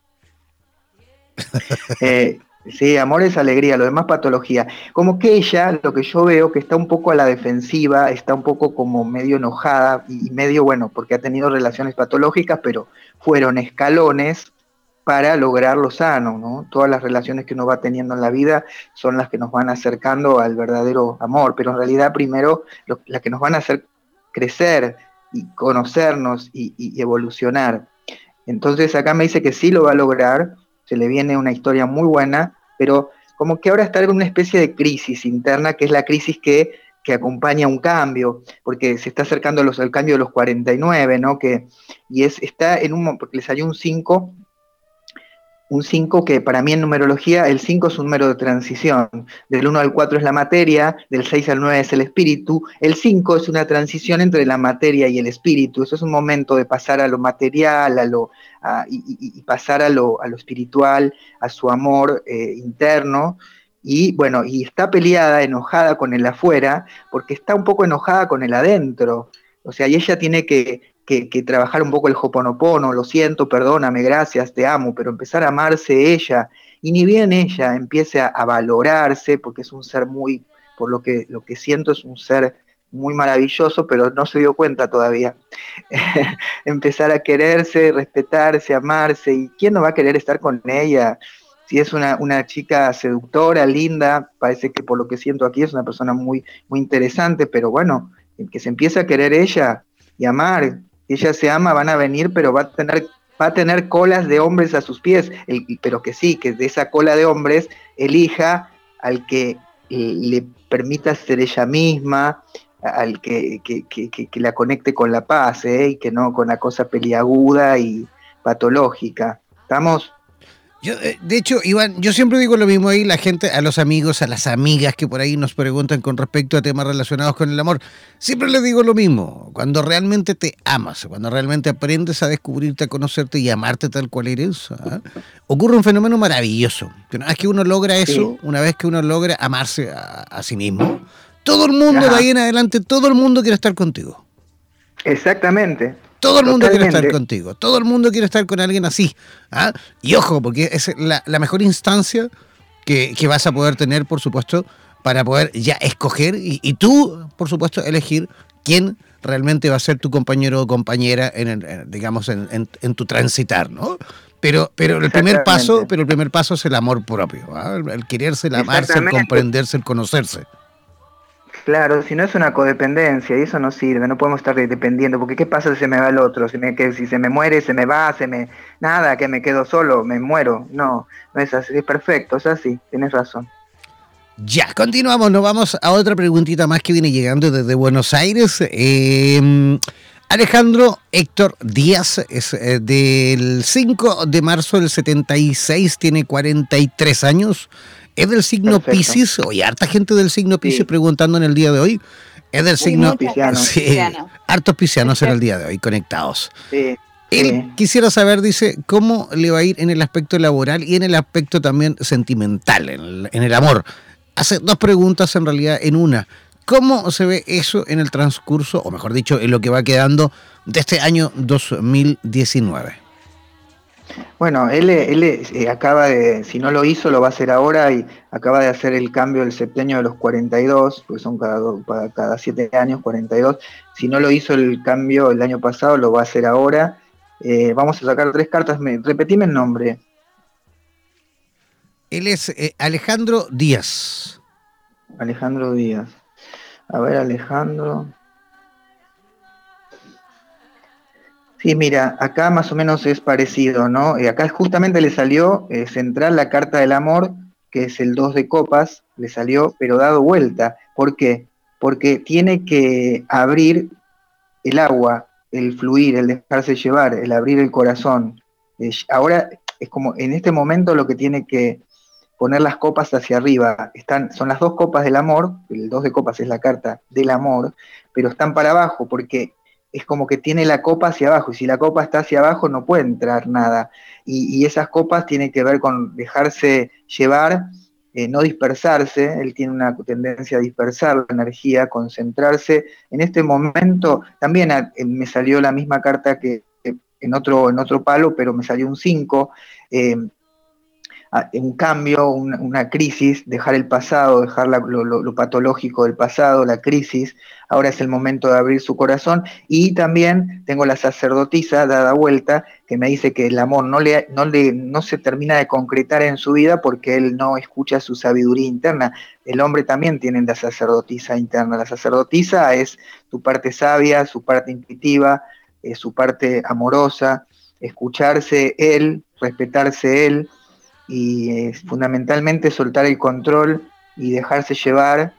C: Eh, sí, amor es alegría, lo demás patología. Como que ella, lo que yo veo, que está un poco a la defensiva, está un poco como medio enojada y medio, bueno, porque ha tenido relaciones patológicas, pero fueron escalones para lograr lo sano, ¿no? Todas las relaciones que uno va teniendo en la vida son las que nos van acercando al verdadero amor, pero en realidad primero las que nos van a hacer crecer y conocernos y, evolucionar. Entonces acá me dice que sí lo va a lograr, se le viene una historia muy buena, pero como que ahora está en una especie de crisis interna, que es la crisis que, que acompaña un cambio, porque se está acercando los, el cambio de los 49, ¿no? Que, y es, está en un, porque le salió un 5 un 5 que para mí en numerología el 5 es un número de transición. Del 1 al 4 es la materia, del 6 al 9 es el espíritu. El 5 es una transición entre la materia y el espíritu. Eso es un momento de pasar a lo material a lo, y, pasar a lo, a lo, espiritual, a su amor eh, interno. Y bueno, y está peleada, enojada con el afuera, porque está un poco enojada con el adentro. O sea, y ella tiene que, que, trabajar un poco el hoponopono, lo siento, perdóname, gracias, te amo, pero empezar a amarse ella, y ni bien ella empiece a, valorarse, porque es un ser muy, por lo que, lo que siento es un ser muy maravilloso, pero no se dio cuenta todavía. empezar a quererse, respetarse, amarse, y quién no va a querer estar con ella. Si es una, una, chica seductora, linda, parece que por lo que siento aquí es una persona muy, muy interesante, pero bueno, que se empiece a querer ella y amar, ella se ama, van a venir, pero va a tener, va a tener colas de hombres a sus pies, pero que sí, que de esa cola de hombres elija al que le permita ser ella misma, al que, que, la conecte con la paz, ¿eh? y que no con la cosa peliaguda y patológica. ¿Estamos?
A: Yo, eh, de hecho, Iván, yo siempre digo lo mismo ahí, la gente, a los amigos, a las amigas que por ahí nos preguntan con respecto a temas relacionados con el amor, siempre les digo lo mismo, cuando realmente te amas, cuando realmente aprendes a descubrirte, a conocerte y amarte tal cual eres, ¿ah? ocurre un fenómeno maravilloso. Una vez que uno logra eso, una vez que uno logra amarse a, sí mismo, todo el mundo de ahí en adelante, todo el mundo quiere estar contigo.
C: Exactamente.
A: Todo el mundo quiere estar contigo, todo el mundo quiere estar con alguien así. ¿ah? Y ojo, porque es la, mejor instancia que, vas a poder tener, por supuesto, para poder ya escoger y, tú, por supuesto, elegir quién realmente va a ser tu compañero o compañera en, el, digamos, en, tu transitar, ¿no? Pero, pero el primer paso, pero el primer paso es el amor propio, ¿ah? el quererse, el amarse, el comprenderse, el conocerse.
C: Claro, si no es una codependencia y eso no sirve, no podemos estar dependiendo, porque ¿qué pasa si se me va el otro? Si, me, si se me muere, se me va, se me... Nada, que me quedo solo, me muero. No, no es así, es perfecto, es así, tienes razón.
A: Ya, continuamos, nos vamos a otra preguntita más que viene llegando desde Buenos Aires. Em, Alejandro Héctor Díaz es eh, del 5 de marzo del 76, tiene 43 años. Es del signo Pisces, oye, harta gente del signo Pisces preguntando en el día de hoy. Es del signo
B: Pisciano.
A: Sí, hartos piscianos en el día de hoy conectados. Sí. Él quisiera saber, dice, cómo le va a ir en el aspecto laboral y en el aspecto también sentimental, en el, amor. Hace dos preguntas en realidad en una. ¿Cómo se ve eso en el transcurso, o mejor dicho, en lo que va quedando de este año 2019?
C: Bueno, él, él eh, acaba de, si no lo hizo, lo va a hacer ahora y acaba de hacer el cambio del septenio de los 42, porque son cada, cada siete años 42. Si no lo hizo el cambio el año pasado, lo va a hacer ahora eh, vamos a sacar tres cartas. Me, repetime el nombre.
A: Él es eh, Alejandro Díaz.
C: Alejandro Díaz. A ver, Alejandro. Sí, mira, acá más o menos es parecido, ¿no? Eh, acá justamente le salió central la carta del amor, que es el 2 de copas, le salió, pero dado vuelta. ¿Por qué? Porque tiene que abrir el agua el fluir, el dejarse llevar, el abrir el corazón. ahora es como en este momento lo que tiene que poner las copas hacia arriba. Están, son las dos copas del amor, el dos de copas es la carta del amor, pero están para abajo porque es como que tiene la copa hacia abajo y si la copa está hacia abajo no puede entrar nada. Y, esas copas tienen que ver con dejarse llevar eh, no dispersarse, él tiene una tendencia a dispersar la energía, concentrarse. En este momento también me salió la misma carta que en otro, en otro palo, pero me salió un 5 un cambio, una, crisis, dejar el pasado, dejar lo, patológico del pasado, la crisis. Ahora es el momento de abrir su corazón. Y también tengo la sacerdotisa dada vuelta que me dice que el amor no, le, no, le, no se termina de concretar en su vida porque él no escucha su sabiduría interna. El hombre también tiene la sacerdotisa interna. La sacerdotisa es su parte sabia, su parte intuitiva, eh, su parte amorosa, escucharse él, respetarse él y eh, fundamentalmente soltar el control y dejarse llevar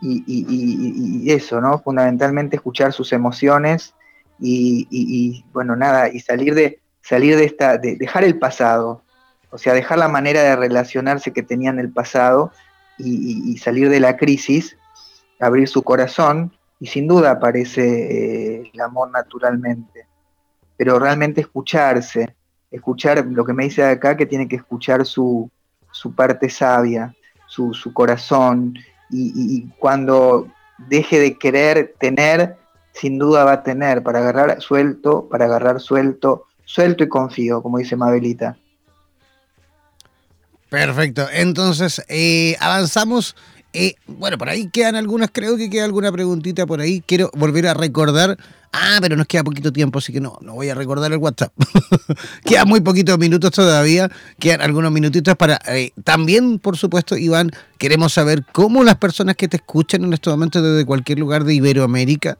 C: y, eso, ¿no? Fundamentalmente escuchar sus emociones y, bueno, nada, y salir de, salir de esta, de dejar el pasado, o sea, dejar la manera de relacionarse que tenía en el pasado y, salir de la crisis, abrir su corazón y sin duda aparece eh, el amor naturalmente, pero realmente escucharse, escuchar lo que me dice acá, que tiene que escuchar su, parte sabia, su, corazón, y, cuando deje de querer tener, sin duda va a tener, para agarrar suelto, para agarrar suelto, suelto y confío, como dice Mabelita.
A: Perfecto, entonces eh, avanzamos eh, bueno, por ahí quedan algunas, creo que queda alguna preguntita por ahí. Quiero volver a recordar. Ah, pero nos queda poquito tiempo, así que no, no voy a recordar el WhatsApp. quedan muy poquitos minutos todavía, quedan algunos minutitos para... Eh, también, por supuesto, Iván, queremos saber cómo las personas que te escuchan en este momento desde cualquier lugar de Iberoamérica,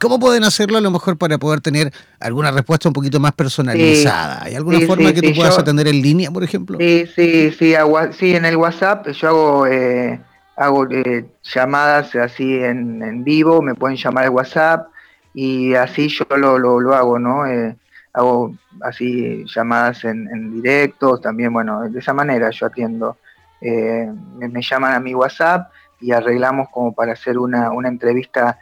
A: ¿cómo pueden hacerlo a lo mejor para poder tener alguna respuesta un poquito más personalizada? ¿Hay alguna forma que tú puedas atender en línea, por ejemplo?
C: Sí, sí, sí, sí, en el WhatsApp yo hago... Eh hago eh, llamadas así en, vivo, me pueden llamar al WhatsApp y así yo lo, lo, hago, ¿no? Eh, hago así llamadas en, en, directo, también, bueno, de esa manera yo atiendo. Eh, me, llaman a mi WhatsApp y arreglamos como para hacer una, entrevista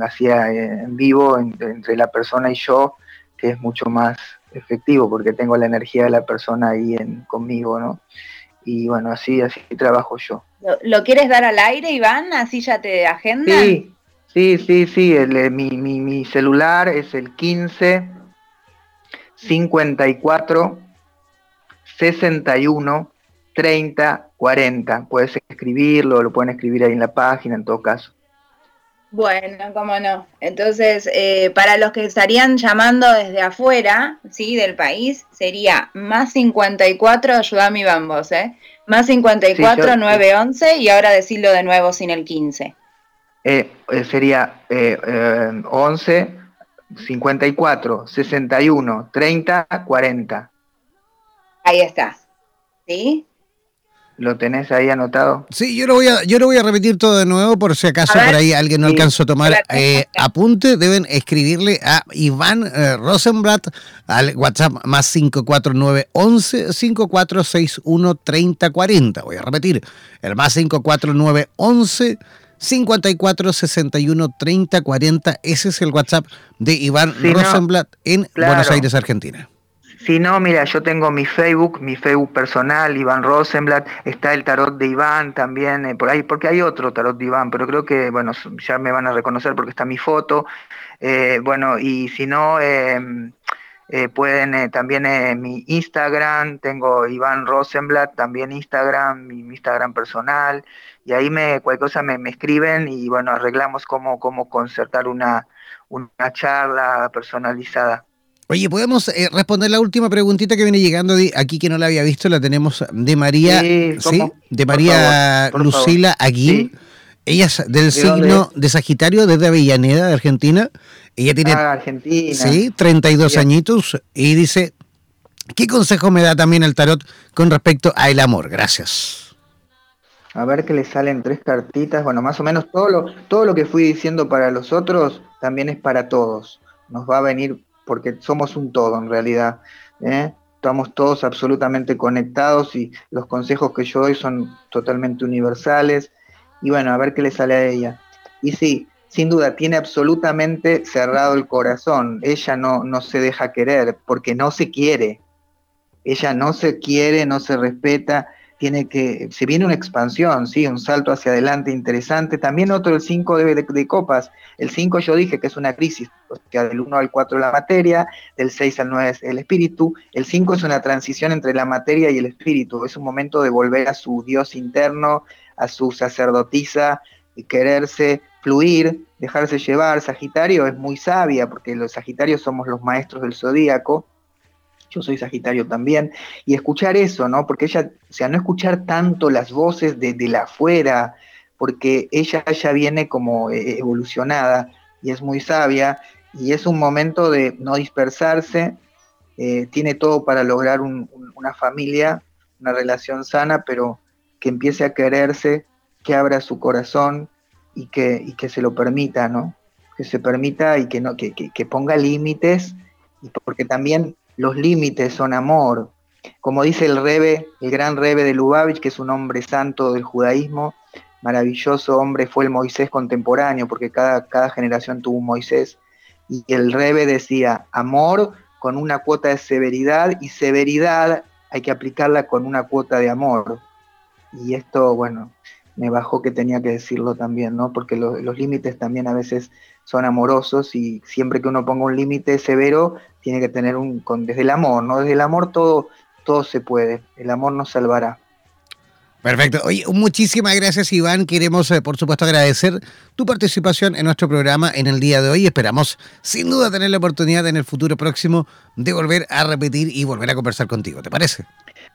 C: así en vivo entre la persona y yo, que es mucho más efectivo porque tengo la energía de la persona ahí en, conmigo, ¿no? Y bueno, así, así trabajo yo.
B: ¿Lo, quieres dar al aire, Iván? Así ya te agenda.
C: Sí, sí, sí, sí. Eh, mi, mi, mi, celular es el 15 54 61 30 40. Puedes escribirlo, lo pueden escribir ahí en la página en todo caso.
B: Bueno, cómo no. Entonces, eh, para los que estarían llamando desde afuera, ¿sí? Del país, sería más 54, ayúdame vos, ¿eh? Más 54, 911 y ahora decirlo de nuevo sin el 15.
C: Eh, eh, sería 11, 54, 61, 30, 40.
B: Ahí está. ¿Sí?
C: ¿Lo tenés ahí anotado?
A: Sí, yo lo voy a, yo lo voy a repetir todo de nuevo por si acaso por ahí alguien no alcanzó a tomar eh, apunte. Deben escribirle a Iván eh, Rosenblatt al WhatsApp más 54911 5461 3040. Voy a repetir, el más 54911 54 61 30 40. Ese es el WhatsApp de Iván Rosenblatt en Buenos Aires, Argentina.
C: Si no, mira, yo tengo mi Facebook, mi Facebook personal, Iván Rosenblatt, está el tarot de Iván también, eh, por ahí, porque hay otro tarot de Iván, pero creo que, bueno, ya me van a reconocer porque está mi foto. Eh, bueno, y si no, em, eh, pueden también mi Instagram, tengo Iván Rosenblatt, también Instagram, mi, Instagram personal, y ahí me, cualquier cosa me, me escriben y bueno, arreglamos cómo, cómo concertar una, una charla personalizada.
A: Oye, ¿podemos eh, responder la última preguntita que viene llegando aquí que no la había visto? La tenemos de María, sí, de María Lucila Aguín. Ella es del signo de Sagitario desde Avellaneda, de Argentina. Ella tiene
C: ah, Argentina.
A: Sí, 32 añitos y dice, ¿qué consejo me da también el tarot con respecto al amor? Gracias.
C: A ver que le salen tres cartitas. Bueno, más o menos todo lo, todo lo que fui diciendo para los otros también es para todos. Nos va a venir porque somos un todo en realidad. ¿eh? Estamos todos absolutamente conectados y los consejos que yo doy son totalmente universales. Y bueno, a ver qué le sale a ella. Y sí, sin duda, tiene absolutamente cerrado el corazón. Ella no, no se deja querer porque no se quiere. Ella no se quiere, no se respeta tiene que, se viene una expansión, ¿sí? un salto hacia adelante interesante. También otro, el 5 de, de, copas. El 5 yo dije que es una crisis, o sea, del 1 al 4 la materia, del 6 al 9 es el espíritu. El 5 es una transición entre la materia y el espíritu. Es un momento de volver a su Dios interno, a su sacerdotisa, y quererse fluir, dejarse llevar. Sagitario es muy sabia, porque los Sagitarios somos los maestros del zodíaco yo soy Sagitario también, y escuchar eso, ¿no? Porque ella, o sea, no escuchar tanto las voces de, la afuera, porque ella ya viene como eh, evolucionada y es muy sabia, y es un momento de no dispersarse, eh, tiene todo para lograr una familia, una relación sana, pero que empiece a quererse, que abra su corazón y que, y que se lo permita, ¿no? Que se permita y que, no, que, que ponga límites, porque también los límites son amor. Como dice el Rebe, el gran Rebe de Lubavitch, que es un hombre santo del judaísmo, maravilloso hombre fue el Moisés contemporáneo, porque cada, cada generación tuvo un Moisés. Y el Rebe decía, amor con una cuota de severidad y severidad hay que aplicarla con una cuota de amor. Y esto, bueno, me bajó que tenía que decirlo también, ¿no? Porque los límites también a veces son amorosos y siempre que uno ponga un límite severo, tiene que tener un, con, desde el amor, ¿no? Desde el amor todo, todo se puede, el amor nos salvará.
A: Perfecto. Oye, muchísimas gracias Iván. Queremos, eh, por supuesto, agradecer tu participación en nuestro programa en el día de hoy. Esperamos, sin duda, tener la oportunidad en el futuro próximo de volver a repetir y volver a conversar contigo. ¿Te parece?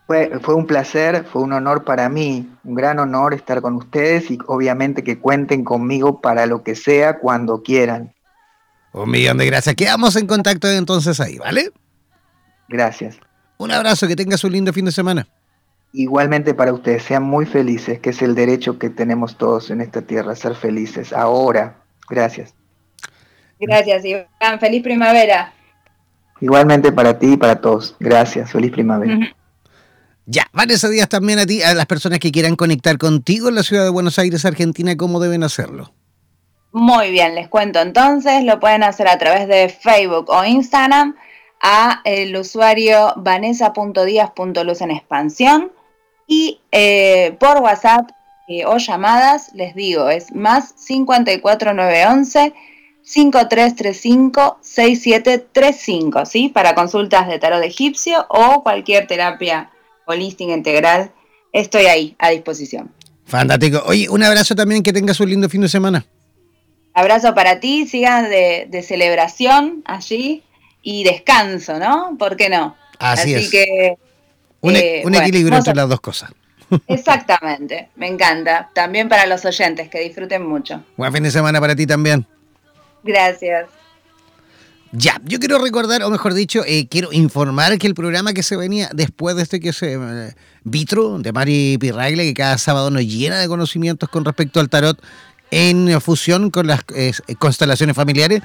C: Fue, fue un placer, fue un honor para mí, un gran honor estar con ustedes y obviamente que cuenten conmigo para lo que sea cuando quieran.
A: Un millón de gracias. Quedamos en contacto entonces ahí, ¿vale?
C: Gracias.
A: Un abrazo, que tengas un lindo fin de semana.
C: Igualmente para ustedes, sean muy felices, que es el derecho que tenemos todos en esta tierra, ser felices. Ahora, gracias.
B: Gracias, Iván. Feliz primavera.
C: Igualmente para ti y para todos. Gracias. Feliz primavera.
A: Ya, Vanessa Díaz, también a ti, a las personas que quieran conectar contigo en la ciudad de Buenos Aires, Argentina, ¿cómo deben hacerlo?
B: Muy bien, les cuento entonces, lo pueden hacer a través de Facebook o Instagram a el usuario vanessa.díaz.luz en expansión y eh, por WhatsApp eh, o llamadas, les digo, es más 54911 5335 6735, ¿sí? Para consultas de tarot egipcio o cualquier terapia Holistic Integral, estoy ahí a disposición.
A: Fantástico. Oye, un abrazo también, que tengas un lindo fin de semana.
B: Abrazo para ti, sigan de, celebración allí y descanso, ¿no? ¿Por qué no?
A: Así, Así que... Un, e- eh, equilibrio entre las dos cosas.
B: Exactamente, me encanta. También para los oyentes, que disfruten mucho.
A: Buen fin de semana para ti también.
B: Gracias.
A: Ya, yo quiero recordar, o mejor dicho, eh, quiero informar que el programa que se venía después de este que se eh, Vitro, de Mari Pirragle, que cada sábado nos llena de conocimientos con respecto al tarot en fusión con las eh, constelaciones familiares,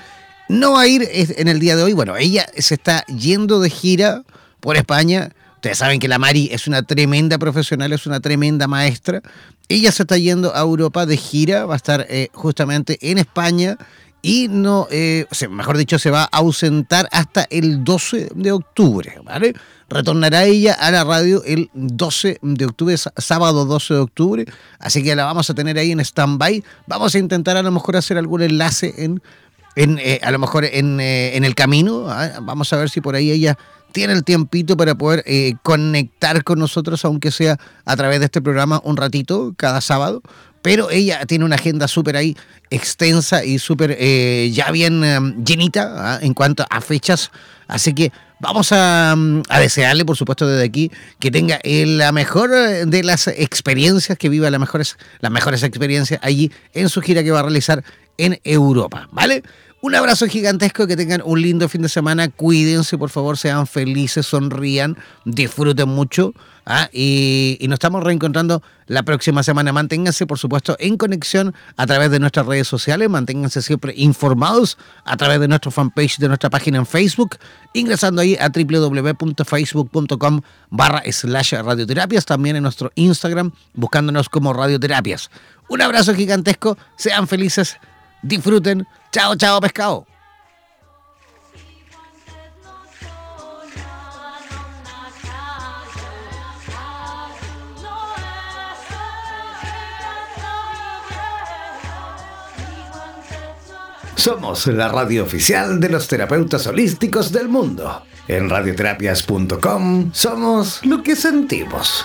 A: no va a ir en el día de hoy. Bueno, ella se está yendo de gira por España Ustedes saben que la Mari es una tremenda profesional, es una tremenda maestra. Ella se está yendo a Europa de gira, va a estar eh, justamente en España y no, eh, mejor dicho, se va a ausentar hasta el 12 de octubre, ¿vale? Retornará ella a la radio el 12 de octubre, sábado 12 de octubre, así que la vamos a tener ahí en stand-by. Vamos a intentar a lo mejor hacer algún enlace en, eh, a lo mejor en, eh, en el camino. ¿ah? Vamos a ver si por ahí ella tiene el tiempito para poder conectar con nosotros, aunque sea a través de este programa un ratito cada sábado, pero ella tiene una agenda súper ahí extensa y súper eh, ya bien em, llenita ¿ah? en cuanto a fechas. Así que vamos a, mm, a, desearle, por supuesto, desde aquí que tenga eh, la mejor eh, de las experiencias, que viva las mejores, las mejores experiencias allí en su gira que va a realizar en Europa, ¿vale? Un abrazo gigantesco, que tengan un lindo fin de semana, cuídense, por favor, sean felices, sonrían, disfruten mucho. ¿ah? Y, nos estamos reencontrando la próxima semana. Manténganse, por supuesto, en conexión a través de nuestras redes sociales, manténganse siempre informados a través de nuestro fanpage, de nuestra página en Facebook, ingresando ahí a www.facebook.com barra slash radioterapias, también en nuestro Instagram, buscándonos como radioterapias. Un abrazo gigantesco, sean felices, disfruten Chao, chao, pescado. Somos la radio oficial de los terapeutas holísticos del mundo. En radioterapias.com somos lo que sentimos.